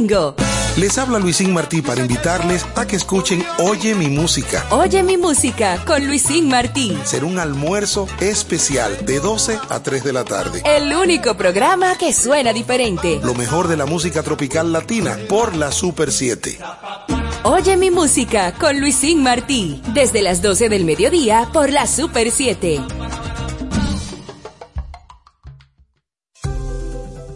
domingo. Les habla Luisín Martí para invitarles a que escuchen Oye mi música. Oye mi música con Luisín Martí. Será un almuerzo especial de 12 a 3 de la tarde. El único programa que suena diferente. Lo mejor de la música tropical latina por la Super 7. Oye mi música con Luisín Martí. Desde las 12 del mediodía por la Super 7.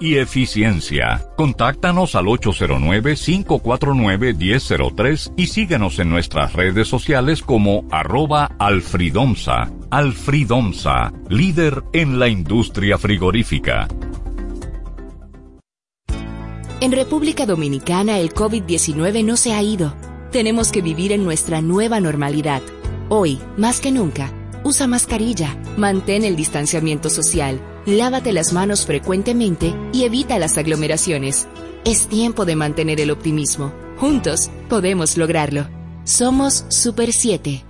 y eficiencia. Contáctanos al 809-549-1003 y síguenos en nuestras redes sociales como arroba alfridomsa. Alfridomsa, líder en la industria frigorífica. En República Dominicana el COVID-19 no se ha ido. Tenemos que vivir en nuestra nueva normalidad. Hoy, más que nunca, usa mascarilla, mantén el distanciamiento social, lávate las manos frecuentemente y evita las aglomeraciones. Es tiempo de mantener el optimismo. Juntos podemos lograrlo. Somos Super 7.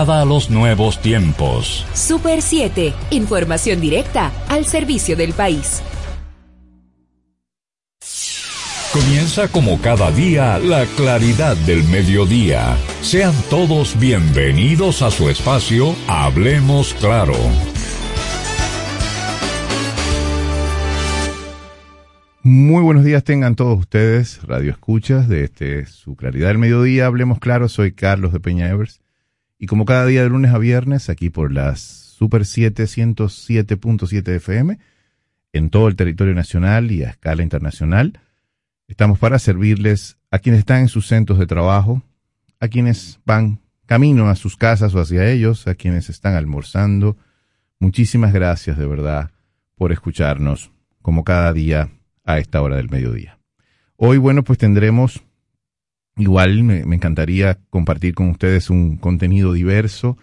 a los nuevos tiempos. Super 7, información directa al servicio del país. Comienza como cada día la claridad del mediodía. Sean todos bienvenidos a su espacio Hablemos Claro. Muy buenos días tengan todos ustedes, Radio Escuchas, de este, su claridad del mediodía. Hablemos claro, soy Carlos de Peña Evers. Y como cada día de lunes a viernes, aquí por las Super 7 107.7 FM, en todo el territorio nacional y a escala internacional, estamos para servirles a quienes están en sus centros de trabajo, a quienes van camino a sus casas o hacia ellos, a quienes están almorzando. Muchísimas gracias de verdad por escucharnos como cada día a esta hora del mediodía. Hoy, bueno, pues tendremos, igual me, encantaría compartir con ustedes un contenido diverso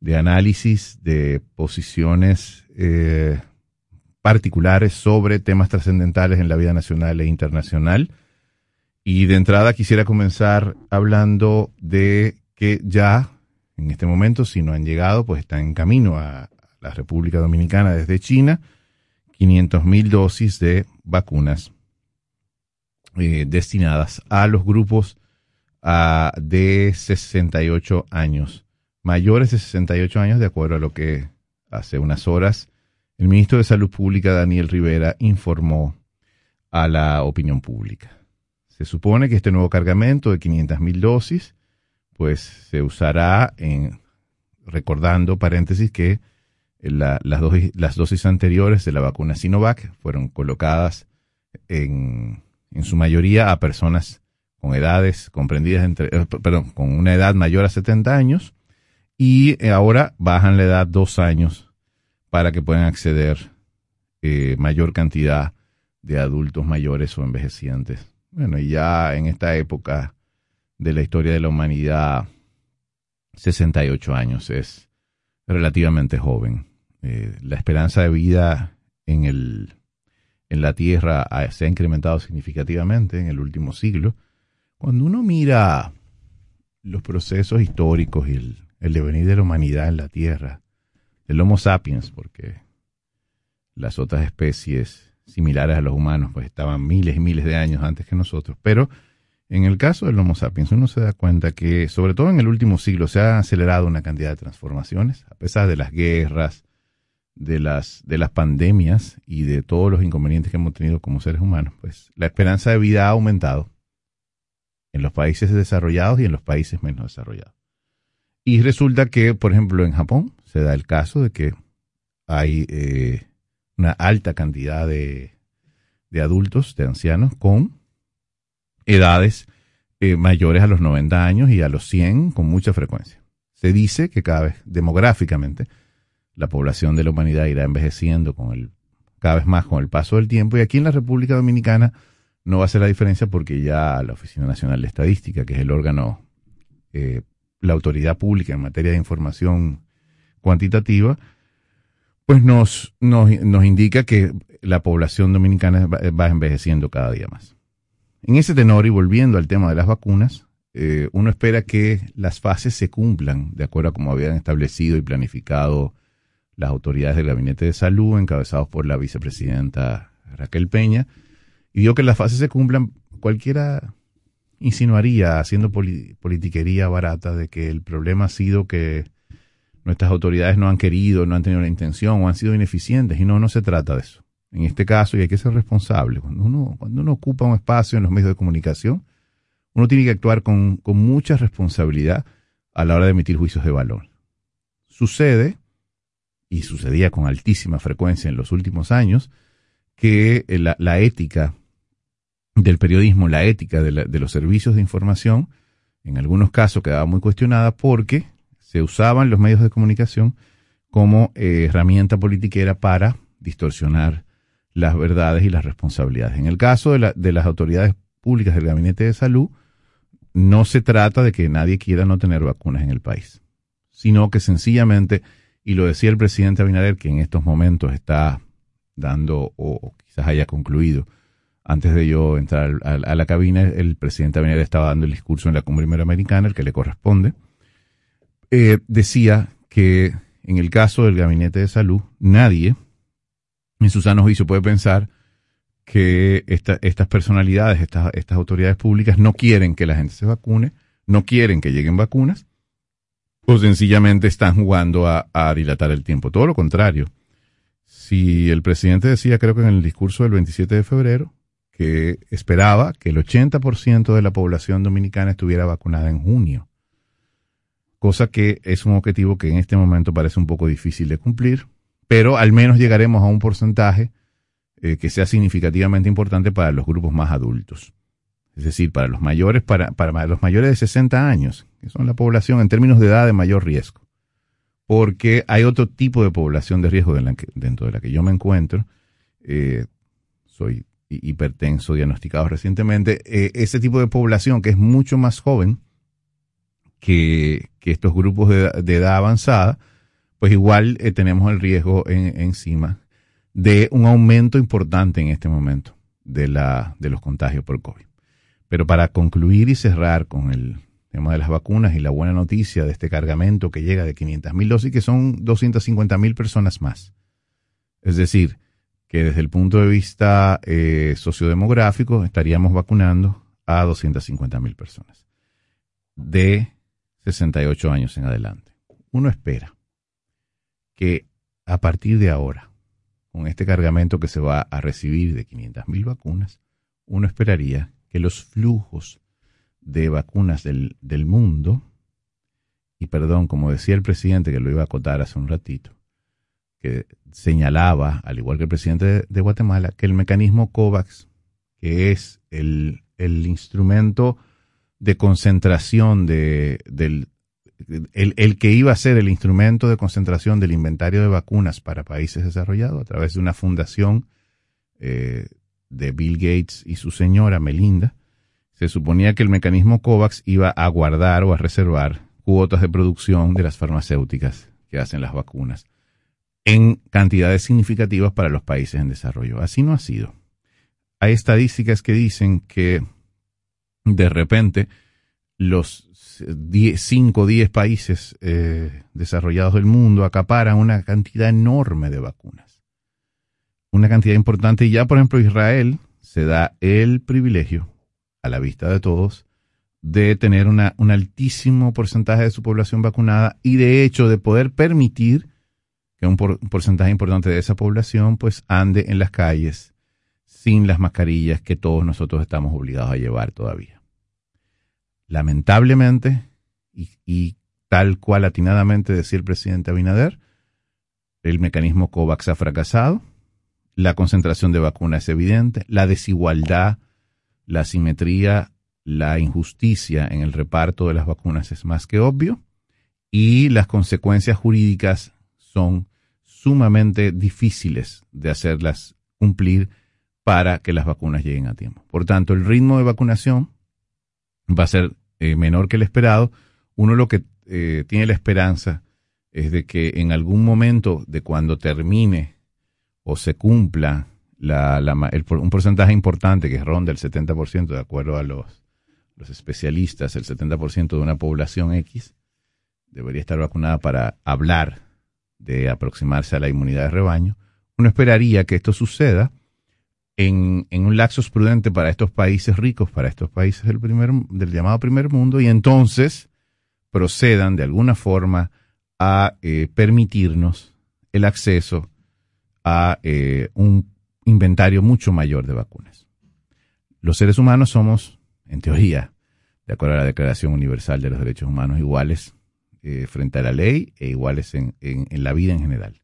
de análisis de posiciones eh, particulares sobre temas trascendentales en la vida nacional e internacional. Y de entrada quisiera comenzar hablando de que ya en este momento, si no han llegado, pues están en camino a la República Dominicana desde China 500.000 dosis de vacunas eh, destinadas a los grupos uh, de 68 años, mayores de 68 años, de acuerdo a lo que hace unas horas el ministro de Salud Pública, Daniel Rivera, informó a la opinión pública. Se supone que este nuevo cargamento de 500.000 dosis, pues se usará en, recordando, paréntesis, que las, las dosis anteriores de la vacuna Sinovac fueron colocadas en, en su mayoría a personas con edades comprendidas entre, eh, perdón, con una edad mayor a 70 años y eh, ahora bajan la edad dos años para que puedan acceder eh, mayor cantidad de adultos mayores o envejecientes. Bueno, y ya en esta época de la historia de la humanidad, 68 años es relativamente joven. Eh, la esperanza de vida en, el, en la Tierra se ha incrementado significativamente en el último siglo. Cuando uno mira los procesos históricos y el, el devenir de la humanidad en la Tierra, del Homo sapiens, porque las otras especies similares a los humanos pues estaban miles y miles de años antes que nosotros, pero en el caso del Homo sapiens uno se da cuenta que sobre todo en el último siglo se ha acelerado una cantidad de transformaciones, a pesar de las guerras, de las, de las pandemias y de todos los inconvenientes que hemos tenido como seres humanos, pues la esperanza de vida ha aumentado en los países desarrollados y en los países menos desarrollados. Y resulta que, por ejemplo, en Japón se da el caso de que hay eh, una alta cantidad de, de, adultos, de ancianos, con edades eh, mayores a los 90 años y a los 100 con mucha frecuencia. Se dice que cada vez demográficamente la población de la humanidad irá envejeciendo con el, cada vez más con el paso del tiempo y aquí en la República Dominicana no va a ser la diferencia porque ya la Oficina Nacional de Estadística, que es el órgano, eh, la autoridad pública en materia de información cuantitativa, pues nos, nos, nos indica que la población dominicana va, envejeciendo cada día más. En ese tenor y volviendo al tema de las vacunas, eh, uno espera que las fases se cumplan de acuerdo a como habían establecido y planificado las autoridades del Gabinete de Salud, encabezados por la vicepresidenta Raquel Peña, y digo que las fases se cumplan, cualquiera insinuaría, haciendo politiquería barata, de que el problema ha sido que nuestras autoridades no han querido, no han tenido la intención o han sido ineficientes, y no, no se trata de eso. En este caso, y hay que ser responsable, cuando uno, cuando uno ocupa un espacio en los medios de comunicación, uno tiene que actuar con, con mucha responsabilidad a la hora de emitir juicios de valor. Sucede y sucedía con altísima frecuencia en los últimos años, que eh, la, ética del periodismo, la ética de, los servicios de información, en algunos casos quedaba muy cuestionada porque se usaban los medios de comunicación como eh, herramienta politiquera para distorsionar las verdades y las responsabilidades. En el caso de, de las autoridades públicas del Gabinete de Salud, no se trata de que nadie quiera no tener vacunas en el país, sino que sencillamente y lo decía el presidente Abinader, que en estos momentos está dando, o quizás haya concluido, antes de yo entrar a, la cabina, el presidente Abinader estaba dando el discurso en la cumbre iberoamericana, el que le corresponde. Eh, decía que en el caso del gabinete de salud, nadie en su sano juicio puede pensar que estas personalidades, estas, estas autoridades públicas no quieren que la gente se vacune, no quieren que lleguen vacunas o sencillamente están jugando a, dilatar el tiempo. Todo lo contrario. Si el presidente decía, creo que en el discurso del 27 de febrero, que esperaba que el 80% de la población dominicana estuviera vacunada en junio, cosa que es un objetivo que en este momento parece un poco difícil de cumplir, pero al menos llegaremos a un porcentaje eh, que sea significativamente importante para los grupos más adultos es decir, para los mayores, para, los mayores de 60 años, que son la población en términos de edad de mayor riesgo. Porque hay otro tipo de población de riesgo dentro de la que yo me encuentro. Eh, soy hipertenso, diagnosticado recientemente. Eh, ese tipo de población que es mucho más joven que, estos grupos de, edad avanzada, pues igual eh, tenemos el riesgo encima de un aumento importante en este momento de, de los contagios por COVID. Pero para concluir y cerrar con el tema de las vacunas y la buena noticia de este cargamento que llega de 500 mil dosis, que son 250 mil personas más. Es decir, que desde el punto de vista eh, sociodemográfico estaríamos vacunando a 250 mil personas de 68 años en adelante. Uno espera que a partir de ahora, con este cargamento que se va a recibir de 500 mil vacunas, uno esperaría que los flujos de vacunas del, mundo, y perdón, como decía el presidente que lo iba a acotar hace un ratito, que señalaba, al igual que el presidente de, Guatemala, que el mecanismo COVAX, que es el, instrumento de concentración de, del, el, que iba a ser el instrumento de concentración del inventario de vacunas para países desarrollados a través de una fundación eh, de Bill Gates y su señora Melinda, se suponía que el mecanismo COVAX iba a guardar o a reservar cuotas de producción de las farmacéuticas que hacen las vacunas en cantidades significativas para los países en desarrollo. Así no ha sido. Hay estadísticas que dicen que de repente los 5 o 10 países eh, desarrollados del mundo acaparan una cantidad enorme de vacunas una cantidad importante y ya, por ejemplo, Israel se da el privilegio, a la vista de todos, de tener una, un altísimo porcentaje de su población vacunada y de hecho de poder permitir que un, porcentaje importante de esa población pues ande en las calles sin las mascarillas que todos nosotros estamos obligados a llevar todavía. Lamentablemente, y, tal cual atinadamente decía el presidente Abinader, el mecanismo COVAX ha fracasado, la concentración de vacunas es evidente, la desigualdad, la asimetría, la injusticia en el reparto de las vacunas es más que obvio, y las consecuencias jurídicas son sumamente difíciles de hacerlas cumplir para que las vacunas lleguen a tiempo. Por tanto, el ritmo de vacunación va a ser eh, menor que el esperado. Uno lo que eh, tiene la esperanza es de que en algún momento de cuando termine o se cumpla un porcentaje importante que ronda el 70%, de acuerdo a los, los especialistas, el 70% de una población X, debería estar vacunada para hablar de aproximarse a la inmunidad de rebaño. Uno esperaría que esto suceda en, un laxos prudente para estos países ricos, para estos países del, primer, del llamado primer mundo, y entonces procedan de alguna forma a eh, permitirnos el acceso a eh, un inventario mucho mayor de vacunas. Los seres humanos somos, en teoría, de acuerdo a la Declaración Universal de los Derechos Humanos, iguales eh, frente a la ley e iguales en, en la vida en general.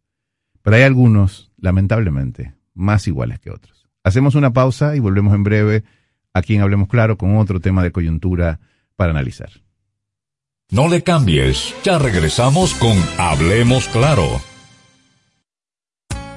Pero hay algunos, lamentablemente, más iguales que otros. Hacemos una pausa y volvemos en breve aquí en Hablemos Claro con otro tema de coyuntura para analizar. No le cambies, ya regresamos con Hablemos Claro.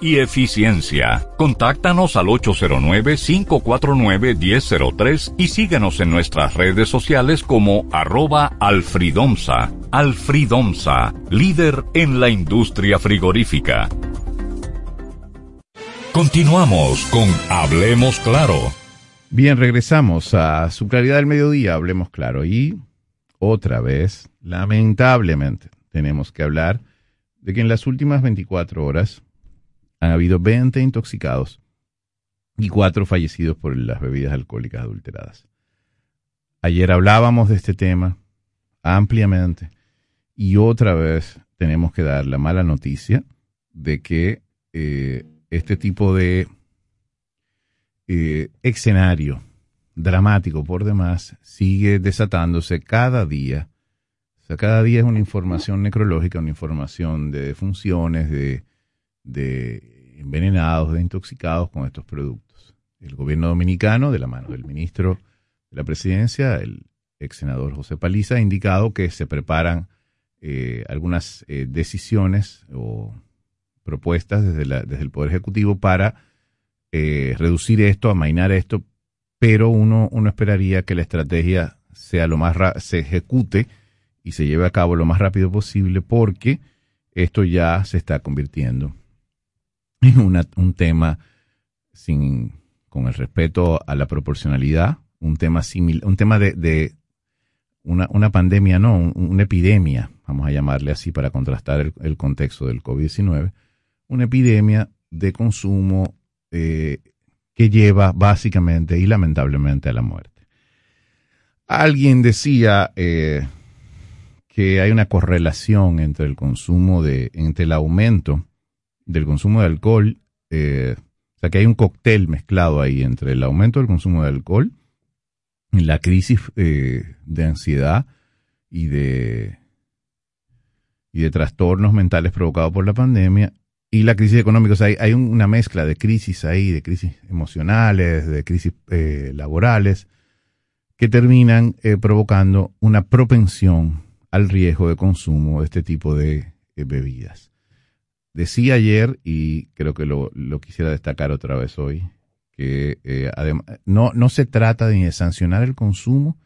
y eficiencia. Contáctanos al 809-549-1003 y síguenos en nuestras redes sociales como arroba alfridomsa. Alfridomsa, líder en la industria frigorífica. Continuamos con Hablemos Claro. Bien, regresamos a su claridad del mediodía, Hablemos Claro. Y otra vez, lamentablemente, tenemos que hablar de que en las últimas 24 horas han habido 20 intoxicados y cuatro fallecidos por las bebidas alcohólicas adulteradas. Ayer hablábamos de este tema ampliamente y otra vez tenemos que dar la mala noticia de que eh, este tipo de eh, escenario dramático por demás sigue desatándose cada día. O sea, cada día es una información necrológica, una información de defunciones, de, de envenenados, de intoxicados con estos productos. El gobierno dominicano, de la mano del ministro de la presidencia, el ex senador José Paliza, ha indicado que se preparan eh, algunas eh, decisiones o propuestas desde, la, desde, el Poder Ejecutivo para eh, reducir esto, amainar esto, pero uno, uno esperaría que la estrategia sea lo más se ejecute y se lleve a cabo lo más rápido posible porque esto ya se está convirtiendo un tema sin con el respeto a la proporcionalidad, un tema similar, un tema de, una, pandemia, no, una epidemia, vamos a llamarle así para contrastar el, contexto del COVID-19, una epidemia de consumo eh, que lleva básicamente y lamentablemente a la muerte. Alguien decía eh, que hay una correlación entre el consumo de, entre el aumento del consumo de alcohol eh, O sea que hay un cóctel mezclado ahí entre el aumento del consumo de alcohol, la crisis eh, de ansiedad y de, y de trastornos mentales provocados por la pandemia y la crisis económica. O sea, hay, una mezcla de crisis ahí, de crisis emocionales, de crisis eh, laborales, que terminan eh, provocando una propensión al riesgo de consumo de este tipo de bebidas. Decía ayer, y creo que lo, quisiera destacar otra vez hoy, que además, no, no se trata ni de sancionar el consumo,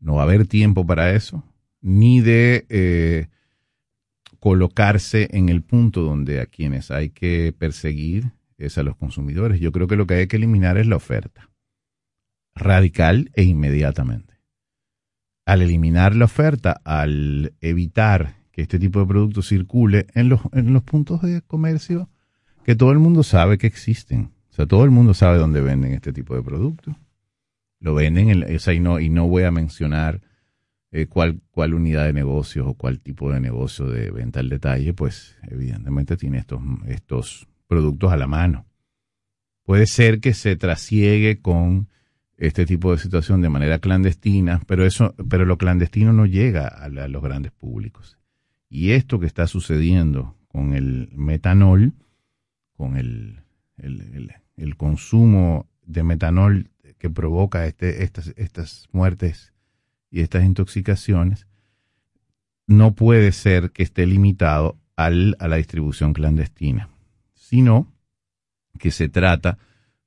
no va a haber tiempo para eso, ni de colocarse en el punto donde a quienes hay que perseguir es a los consumidores. Yo creo que lo que hay que eliminar es la oferta, radical e inmediatamente. Al eliminar la oferta, al evitar que este tipo de productos circule en los, en los puntos de comercio que todo el mundo sabe que existen. O sea, todo el mundo sabe dónde venden este tipo de productos. Lo venden, en, o y, no, y no voy a mencionar eh, cuál, cuál unidad de negocios o cuál tipo de negocio de venta al detalle, pues evidentemente tiene estos, estos productos a la mano. Puede ser que se trasiegue con este tipo de situación de manera clandestina, pero eso, pero lo clandestino no llega a, los grandes públicos. Y esto que está sucediendo con el metanol, con el, consumo de metanol que provoca este, estas, estas muertes y estas intoxicaciones, no puede ser que esté limitado al, a la distribución clandestina, sino que se trata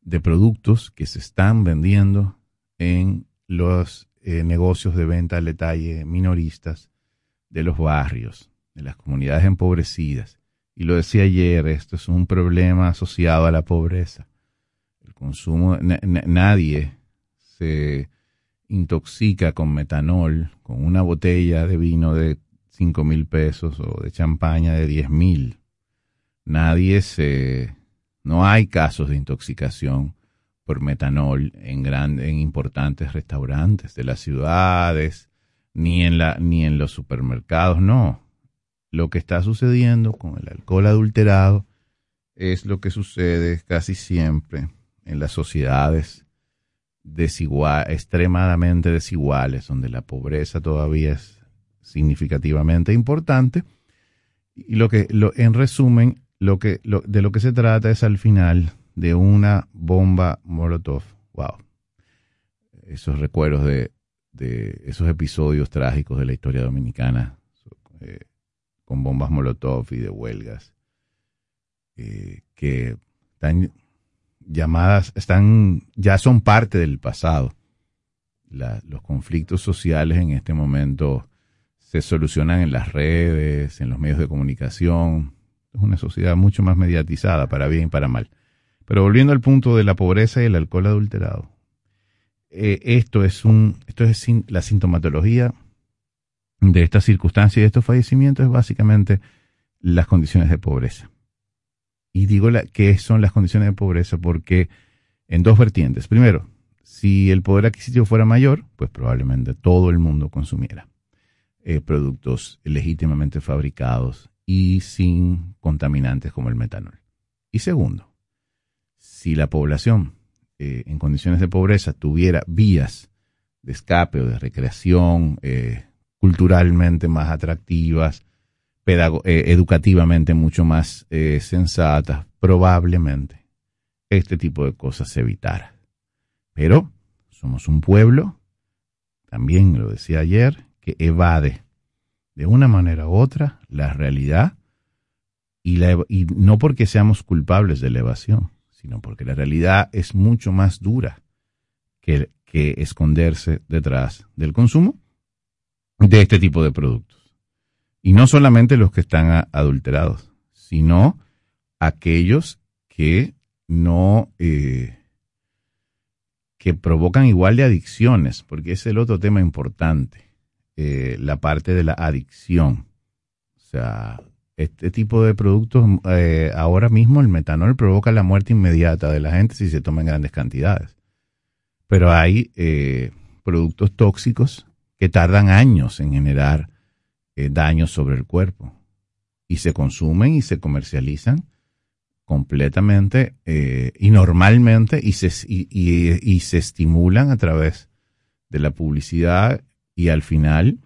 de productos que se están vendiendo en los eh, negocios de venta al detalle minoristas de los barrios, de las comunidades empobrecidas. Y lo decía ayer, esto es un problema asociado a la pobreza. El consumo, nadie se intoxica con metanol, con una botella de vino de cinco mil pesos o de champaña de diez mil. Nadie se, no hay casos de intoxicación por metanol en grandes, en importantes restaurantes de las ciudades, ni en la, ni en los supermercados, no. Lo que está sucediendo con el alcohol adulterado es lo que sucede casi siempre en las sociedades desigual, extremadamente desiguales, donde la pobreza todavía es significativamente importante. Y lo que, lo, en resumen, lo que, lo, de lo que se trata es al final de una bomba Molotov. Wow. Esos recuerdos de, de esos episodios trágicos de la historia dominicana, eh, con bombas Molotov y de huelgas, eh, que están llamadas están, ya son parte del pasado. los conflictos sociales en este momento se solucionan en las redes, en los medios de comunicación. Es una sociedad mucho más mediatizada, para bien y para mal. Pero volviendo al punto de la pobreza y el alcohol adulterado. Eh, esto es un, esto es la sintomatología de estas circunstancias y de estos fallecimientos es básicamente las condiciones de pobreza. Y digo que son las condiciones de pobreza porque en dos vertientes. Primero, si el poder adquisitivo fuera mayor, pues probablemente todo el mundo consumiera eh, productos legítimamente fabricados y sin contaminantes como el metanol. Y segundo, si la población eh, en condiciones de pobreza tuviera vías de escape o de recreación eh, culturalmente más atractivas, eh, educativamente mucho más sensatas, probablemente este tipo de cosas se evitara. Pero somos un pueblo, también lo decía ayer, que evade de una manera u otra la realidad y, y no porque seamos culpables de la evasión, sino porque la realidad es mucho más dura que, esconderse detrás del consumo de este tipo de productos. Y no solamente los que están adulterados, sino aquellos que no, eh, que provocan igual de adicciones, porque es el otro tema importante, eh, la parte de la adicción. O sea, este tipo de productos, eh, ahora mismo el metanol provoca la muerte inmediata de la gente si se toma en grandes cantidades. Pero hay productos tóxicos que tardan años en generar eh, daños sobre el cuerpo y se consumen y se comercializan completamente eh, y normalmente y se, y, se estimulan a través de la publicidad y al final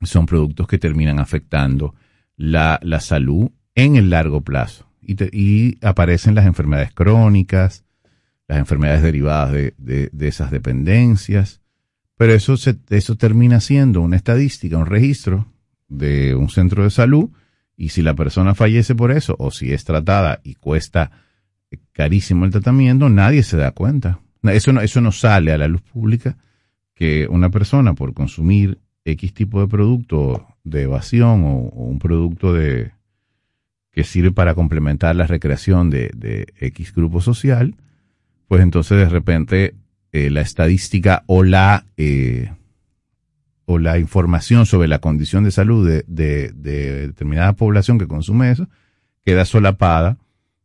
son productos que terminan afectando la, salud en el largo plazo. Y, y, aparecen las enfermedades crónicas, las enfermedades derivadas de, de, esas dependencias, pero eso, se, eso termina siendo una estadística, un registro de un centro de salud y si la persona fallece por eso o si es tratada y cuesta carísimo el tratamiento, nadie se da cuenta. Eso no, eso no sale a la luz pública que una persona por consumir X tipo de producto de evasión o, un producto de que sirve para complementar la recreación de, de X grupo social, pues entonces de repente eh, la estadística o la eh, o la información sobre la condición de salud de, determinada población que consume eso queda solapada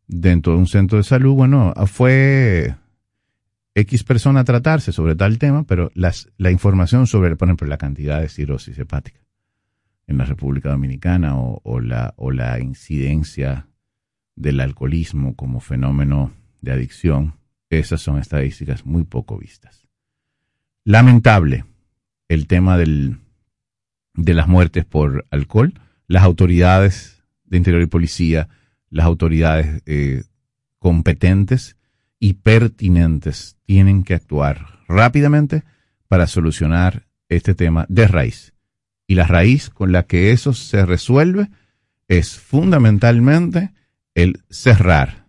dentro de un centro de salud. Bueno, fue X persona tratarse sobre tal tema, pero las, la información sobre, por ejemplo, la cantidad de cirrosis hepática en la República Dominicana o, la, o la incidencia del alcoholismo como fenómeno de adicción, esas son estadísticas muy poco vistas. Lamentable el tema del, de las muertes por alcohol, las autoridades de Interior y Policía, las autoridades eh, competentes y pertinentes tienen que actuar rápidamente para solucionar este tema de raíz. Y la raíz con la que eso se resuelve es fundamentalmente el cerrar,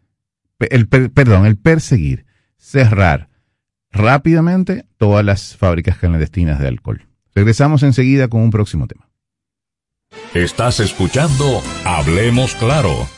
el, perdón, el perseguir, cerrar rápidamente todas las fábricas clandestinas de alcohol. Regresamos enseguida con un próximo tema. Estás escuchando Hablemos Claro.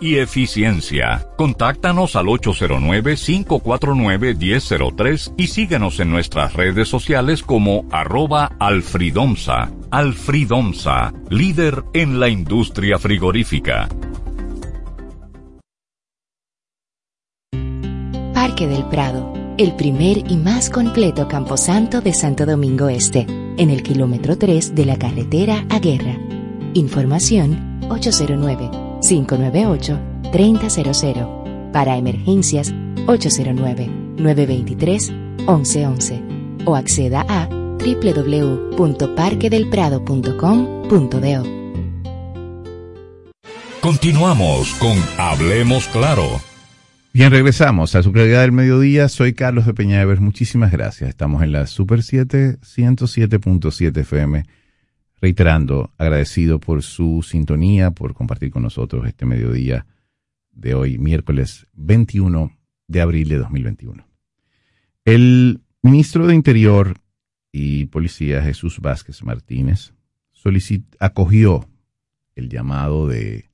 y eficiencia. Contáctanos al 809-549-1003 y síguenos en nuestras redes sociales como arroba alfridomsa. Alfridomsa, líder en la industria frigorífica. Parque del Prado, el primer y más completo camposanto de Santo Domingo Este, en el kilómetro 3 de la carretera a Guerra. Información 809 598 3000 para emergencias 809-923-1111 o acceda a www.parquedelprado.com.do. Continuamos con Hablemos Claro. Bien, regresamos a su claridad del mediodía. Soy Carlos de Peñaver. Muchísimas gracias. Estamos en la Super 7, 107.7 FM. Reiterando, agradecido por su sintonía, por compartir con nosotros este mediodía de hoy, miércoles 21 de abril de 2021. El ministro de Interior y Policía, Jesús Vázquez Martínez, acogió el llamado de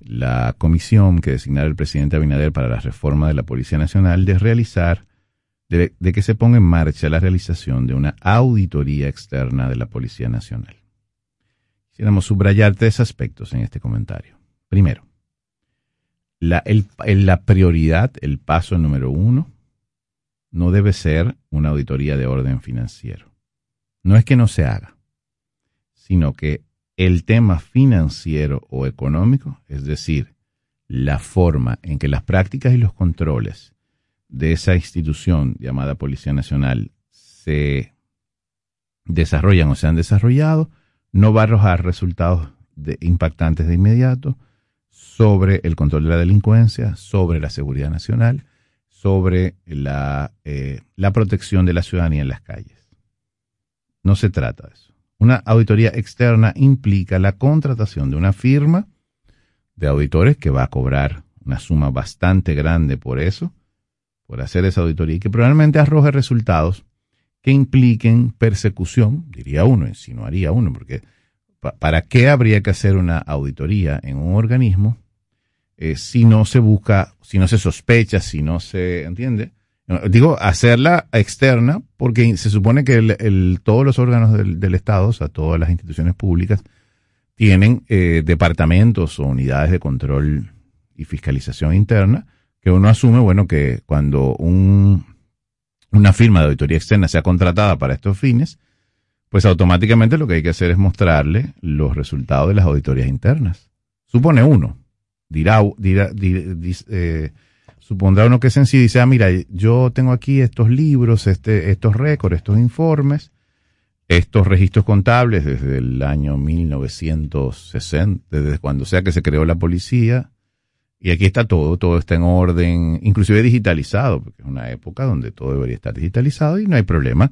la comisión que designara el presidente Abinader para la reforma de la Policía Nacional de realizar, de, de que se ponga en marcha la realización de una auditoría externa de la Policía Nacional. Quisiéramos subrayar tres aspectos en este comentario. Primero, la, la prioridad, el paso número uno, no debe ser una auditoría de orden financiero. No es que no se haga, sino que el tema financiero o económico, es decir, la forma en que las prácticas y los controles de esa institución llamada Policía Nacional se desarrollan o se han desarrollado, no va a arrojar resultados impactantes de inmediato, sobre el control de la delincuencia, sobre la seguridad nacional, sobre la, eh, la protección de la ciudadanía en las calles. No se trata de eso. Una auditoría externa implica la contratación de una firma de auditores que va a cobrar una suma bastante grande por eso, por hacer esa auditoría y que probablemente arroje resultados que impliquen persecución, diría uno, insinuaría uno, porque ¿para qué habría que hacer una auditoría en un organismo eh, si no se busca, si no se sospecha, si no se entiende? Digo, hacerla externa porque se supone que el, todos los órganos del, Estado, o sea, todas las instituciones públicas, tienen eh, departamentos o unidades de control y fiscalización interna que uno asume, bueno, que cuando un, una firma de auditoría externa sea contratada para estos fines, pues automáticamente lo que hay que hacer es mostrarle los resultados de las auditorías internas. Supone uno, dirá, dirá, eh, supondrá uno que es sencillo y dice, ah, mira, yo tengo aquí estos libros, este, estos récords, estos informes, estos registros contables desde el año 1960, desde cuando sea que se creó la policía, y aquí está todo, todo está en orden, inclusive digitalizado, porque es una época donde todo debería estar digitalizado y no hay problema.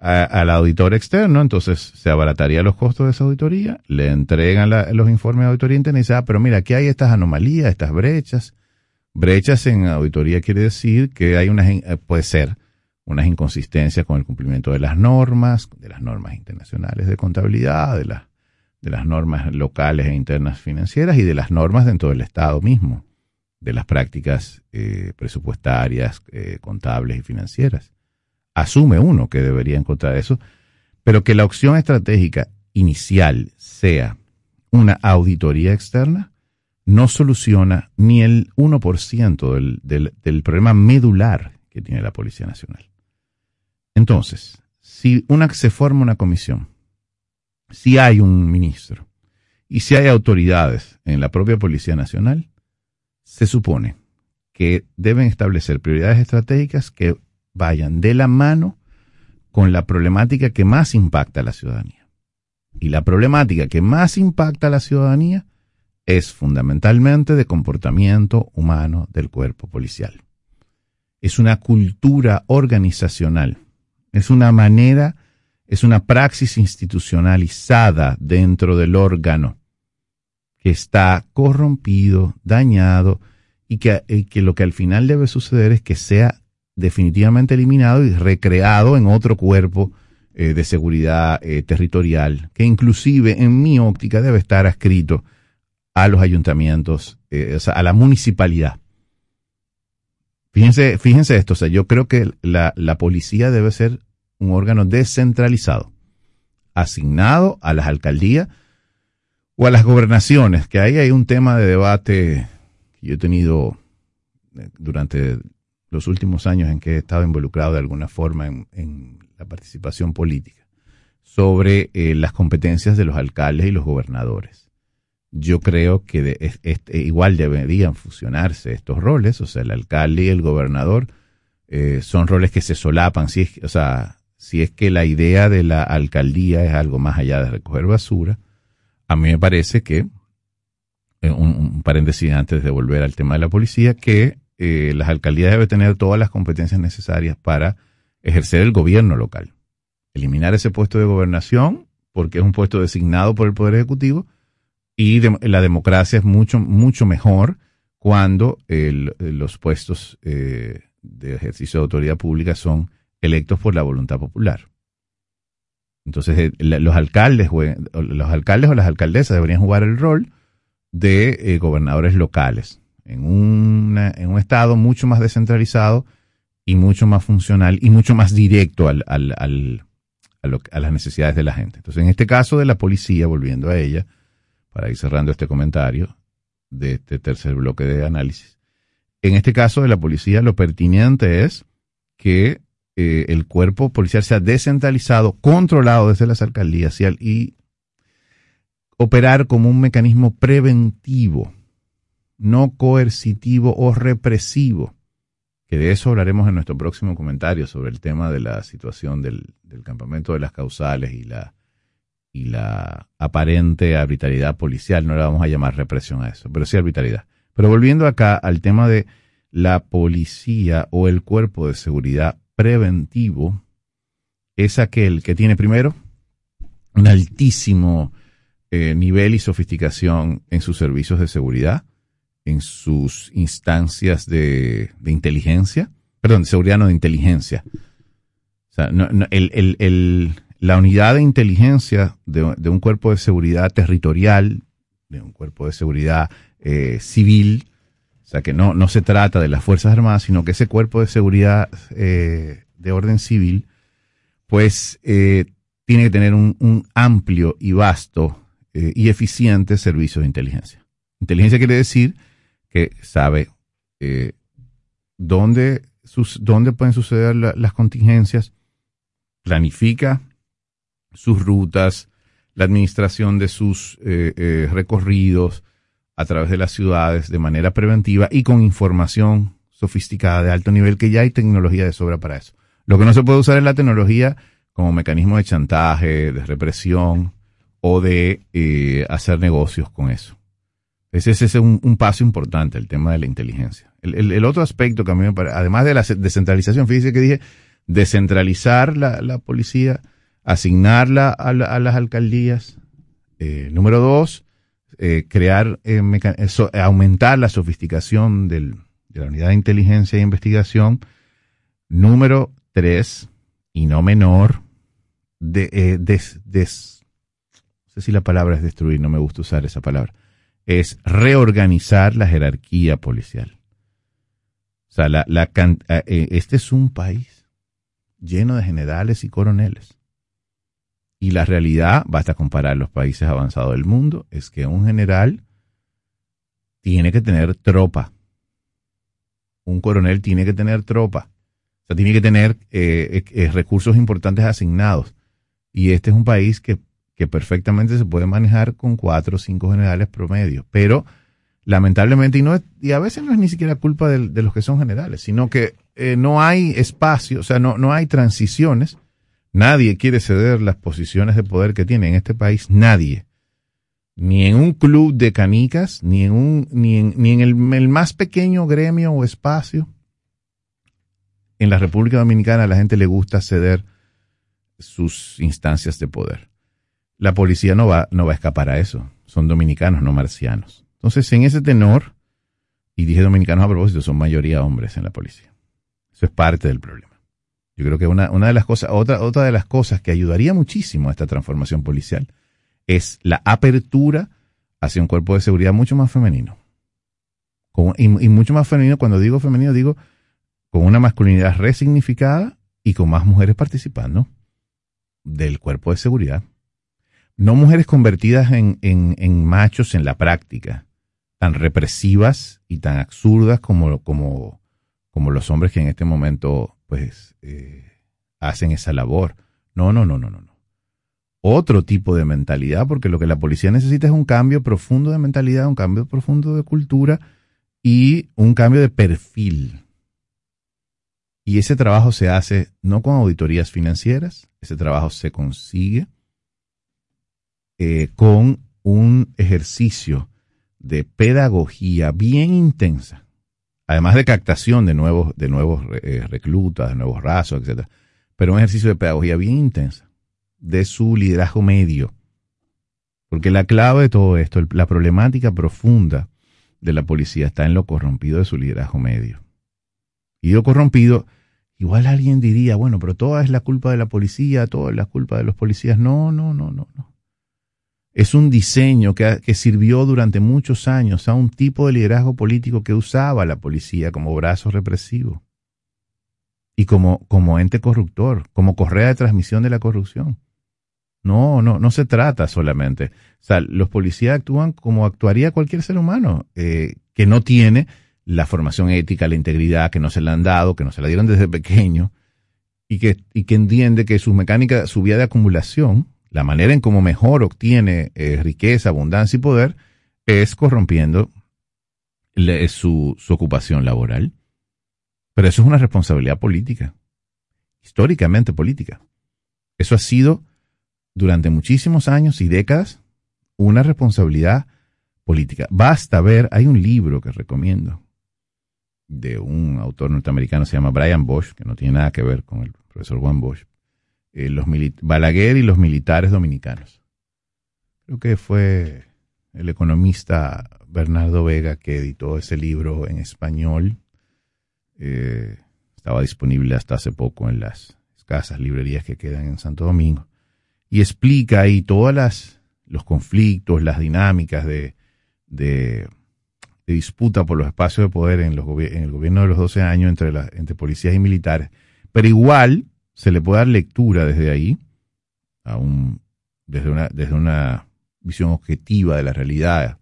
al auditor externo, entonces se abarataría los costos de esa auditoría, le entregan los informes de auditoría interna y dice, ah, pero mira, aquí hay estas anomalías, estas brechas. Brechas en auditoría quiere decir que hay unas, eh, puede ser unas inconsistencias con el cumplimiento de las normas, de las normas internacionales de contabilidad, de las, de las normas locales e internas financieras y de las normas dentro del Estado mismo de las prácticas eh, presupuestarias, eh, contables y financieras. Asume uno que debería encontrar eso, pero que la opción estratégica inicial sea una auditoría externa, no soluciona ni el 1% del, del, del problema medular que tiene la Policía Nacional. Entonces, si una, se forma una comisión, si hay un ministro y si hay autoridades en la propia Policía Nacional, se supone que deben establecer prioridades estratégicas que vayan de la mano con la problemática que más impacta a la ciudadanía. Y la problemática que más impacta a la ciudadanía es fundamentalmente de comportamiento humano del cuerpo policial. Es una cultura organizacional, es una manera, es una praxis institucionalizada dentro del órgano que está corrompido, dañado y que, lo que al final debe suceder es que sea definitivamente eliminado y recreado en otro cuerpo eh, de seguridad eh, territorial, que inclusive en mi óptica debe estar adscrito a los ayuntamientos, eh, o sea, a la municipalidad. Fíjense, fíjense esto, o sea, yo creo que la, la policía debe ser un órgano descentralizado, asignado a las alcaldías, o a las gobernaciones, que ahí hay un tema de debate que yo he tenido eh, durante los últimos años en que he estado involucrado de alguna forma en, la participación política, sobre eh, las competencias de los alcaldes y los gobernadores. Yo creo que igual deberían fusionarse estos roles, o sea, el alcalde y el gobernador eh, son roles que se solapan, si es, o sea, si es que la idea de la alcaldía es algo más allá de recoger basura, a mí me parece que, eh, un, paréntesis antes de volver al tema de la policía, que eh, las alcaldías deben tener todas las competencias necesarias para ejercer el gobierno local. Eliminar ese puesto de gobernación, porque es un puesto designado por el Poder Ejecutivo, y la democracia es mucho, mucho mejor cuando los puestos eh, de ejercicio de autoridad pública son electos por la voluntad popular. Entonces, eh, los alcaldes, los alcaldes o las alcaldesas deberían jugar el rol de eh, gobernadores locales en, en un estado mucho más descentralizado y mucho más funcional y mucho más directo al, al, al, a, las necesidades de la gente. Entonces, en este caso de la policía, volviendo a ella, para ir cerrando este comentario de este tercer bloque de análisis, en este caso de la policía, lo pertinente es que eh, el cuerpo policial sea descentralizado, controlado desde las alcaldías y, operar como un mecanismo preventivo, no coercitivo o represivo, que de eso hablaremos en nuestro próximo comentario sobre el tema de la situación del, campamento de las causales y la, la aparente arbitrariedad policial, no le vamos a llamar represión a eso, pero sí arbitrariedad. Pero volviendo acá al tema de la policía o el cuerpo de seguridad preventivo es aquel que tiene primero un altísimo eh, nivel y sofisticación en sus servicios de seguridad, en sus instancias de, inteligencia, perdón, de seguridad no de inteligencia. La unidad de inteligencia de, un cuerpo de seguridad territorial, de un cuerpo de seguridad eh, civil, o sea que no, no se trata de las Fuerzas Armadas, sino que ese cuerpo de seguridad eh, de orden civil, pues eh, tiene que tener un, amplio y vasto y eficiente servicio de inteligencia. Inteligencia quiere decir que sabe dónde, dónde pueden suceder las contingencias, planifica sus rutas, la administración de sus eh, eh, recorridos a través de las ciudades de manera preventiva y con información sofisticada de alto nivel, que ya hay tecnología de sobra para eso. Lo que no se puede usar es la tecnología como mecanismo de chantaje, de represión o de eh, hacer negocios con eso. Ese, es un, paso importante, el tema de la inteligencia. El, otro aspecto que a mí además de la descentralización, fíjese que dije descentralizar la, la policía, asignarla a, las alcaldías. Eh, número dos, eh, crear, eh, aumentar la sofisticación de la unidad de inteligencia e investigación. Número tres, y no menor, de, no sé si la palabra es destruir, no me gusta usar esa palabra, es reorganizar la jerarquía policial. O sea, la, la, este es un país lleno de generales y coroneles. Y la realidad, basta comparar los países avanzados del mundo, es que un general tiene que tener tropa. Un coronel tiene que tener tropa. O sea, tiene que tener eh, eh, recursos importantes asignados. Y este es un país que, perfectamente se puede manejar con cuatro o cinco generales promedio. Pero lamentablemente, y, no y a veces no es ni siquiera culpa de, los que son generales, sino que eh, no hay espacio, o sea, no, no hay transiciones Nadie quiere ceder las posiciones de poder que tiene en este país, nadie. Ni en un club de canicas, ni en, un, ni en, ni en el, más pequeño gremio o espacio. En la República Dominicana a la gente le gusta ceder sus instancias de poder. La policía no va, no va a escapar a eso. Son dominicanos, no marcianos. Entonces, en ese tenor, y dije dominicanos a propósito, son mayoría hombres en la policía. Eso es parte del problema. Yo creo que una, una de las cosas, otra, otra de las cosas que ayudaría muchísimo a esta transformación policial es la apertura hacia un cuerpo de seguridad mucho más femenino. y, mucho más femenino, cuando digo femenino, digo con una masculinidad resignificada y con más mujeres participando del cuerpo de seguridad. No mujeres convertidas en, en, machos en la práctica, tan represivas y tan absurdas como, como, como los hombres que en este momento pues eh, hacen esa labor. No, no, no, no, no. Otro tipo de mentalidad, porque lo que la policía necesita es un cambio profundo de mentalidad, un cambio profundo de cultura y un cambio de perfil. Y ese trabajo se hace no con auditorías financieras, ese trabajo se consigue eh, con un ejercicio de pedagogía bien intensa además de captación de nuevos, de nuevos eh, reclutas, de nuevos rasos, etc. Pero un ejercicio de pedagogía bien intensa de su liderazgo medio. Porque la clave de todo esto, la problemática profunda de la policía está en lo corrompido de su liderazgo medio. Y lo corrompido, igual alguien diría, bueno, pero toda es la culpa de la policía, toda es la culpa de los policías. No, no, no, no, no es un diseño que, sirvió durante muchos años a un tipo de liderazgo político que usaba la policía como brazo represivo y como, ente corruptor, como correa de transmisión de la corrupción. No, no, no se trata solamente. O sea, los policías actúan como actuaría cualquier ser humano eh, que no tiene la formación ética, la integridad, que no se le han dado, que no se la dieron desde pequeño y que, y que entiende que su mecánica, su vía de acumulación, la manera en cómo mejor obtiene eh, riqueza, abundancia y poder es corrompiendo su, ocupación laboral. Pero eso es una responsabilidad política, históricamente política. Eso ha sido durante muchísimos años y décadas una responsabilidad política. Basta ver, hay un libro que recomiendo de un autor norteamericano, se llama Brian Bosch, que no tiene nada que ver con el profesor Juan Bosch, eh, Balaguer y los militares dominicanos. Creo que fue el economista Bernardo Vega que editó ese libro en español. Eh, estaba disponible hasta hace poco en las escasas librerías que quedan en Santo Domingo. y explica ahí todas las los conflictos, las dinámicas de, de, disputa por los espacios de poder en, los en el gobierno de los 12 años entre, la, entre policías y militares. Pero igual se le puede dar lectura desde ahí, a desde, una, desde una visión objetiva de la realidad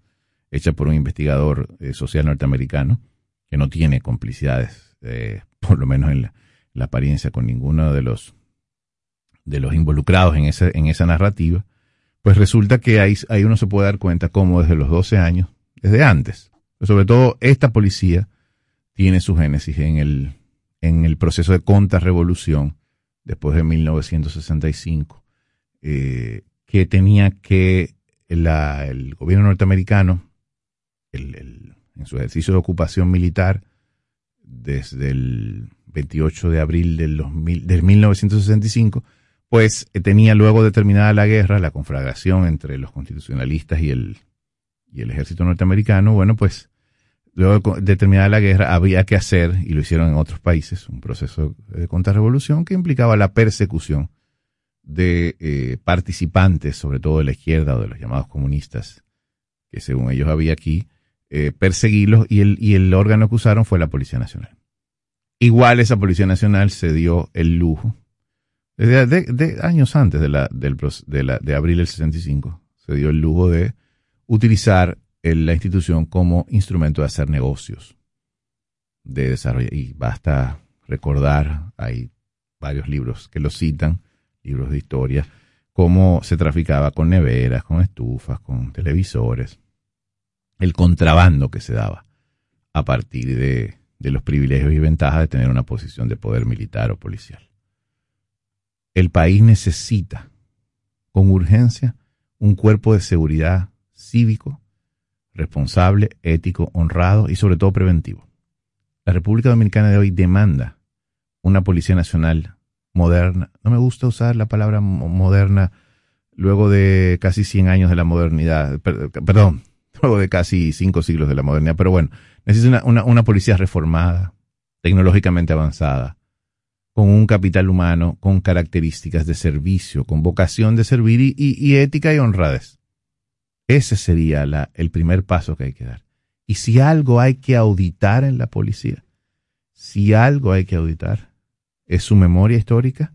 hecha por un investigador eh, social norteamericano que no tiene complicidades, eh, por lo menos en la, apariencia, con ninguno de los, de los involucrados en, ese, en esa narrativa, pues resulta que ahí, ahí uno se puede dar cuenta cómo desde los 12 años, desde antes, sobre todo esta policía tiene su génesis en el, en el proceso de contrarrevolución después de 1965, eh, que tenía que el gobierno norteamericano, en su ejercicio de ocupación militar, desde el 28 de abril del, 2000, del 1965, pues eh, tenía luego determinada la guerra, la conflagración entre los constitucionalistas y el, y el ejército norteamericano, bueno, pues luego de terminada la guerra había que hacer, y lo hicieron en otros países, un proceso de contrarrevolución que implicaba la persecución de eh, participantes, sobre todo de la izquierda o de los llamados comunistas, que según ellos había aquí, eh, perseguirlos y el, y el órgano que usaron fue la Policía Nacional. Igual esa Policía Nacional se dio el lujo de, años antes de, la, del, de, de abril del 65, se dio el lujo de utilizar la institución como instrumento de hacer negocios, de desarrollo. Y basta recordar, hay varios libros que lo citan, libros de historia, cómo se traficaba con neveras, con estufas, con televisores, el contrabando que se daba a partir de, de los privilegios y ventajas de tener una posición de poder militar o policial el país necesita con urgencia un cuerpo de seguridad cívico, responsable, ético, honrado y sobre todo preventivo. La República Dominicana de hoy demanda una Policía Nacional moderna. No me gusta usar la palabra moderna luego de casi 100 años de la modernidad, perdón, luego de casi 5 siglos de la modernidad, pero bueno, necesita una, una policía reformada, tecnológicamente avanzada, con un capital humano, con características de servicio, con vocación de servir y, ética y honradez. Ese sería el primer paso que hay que dar. Y si algo hay que auditar en la policía, si algo hay que auditar, es su memoria histórica,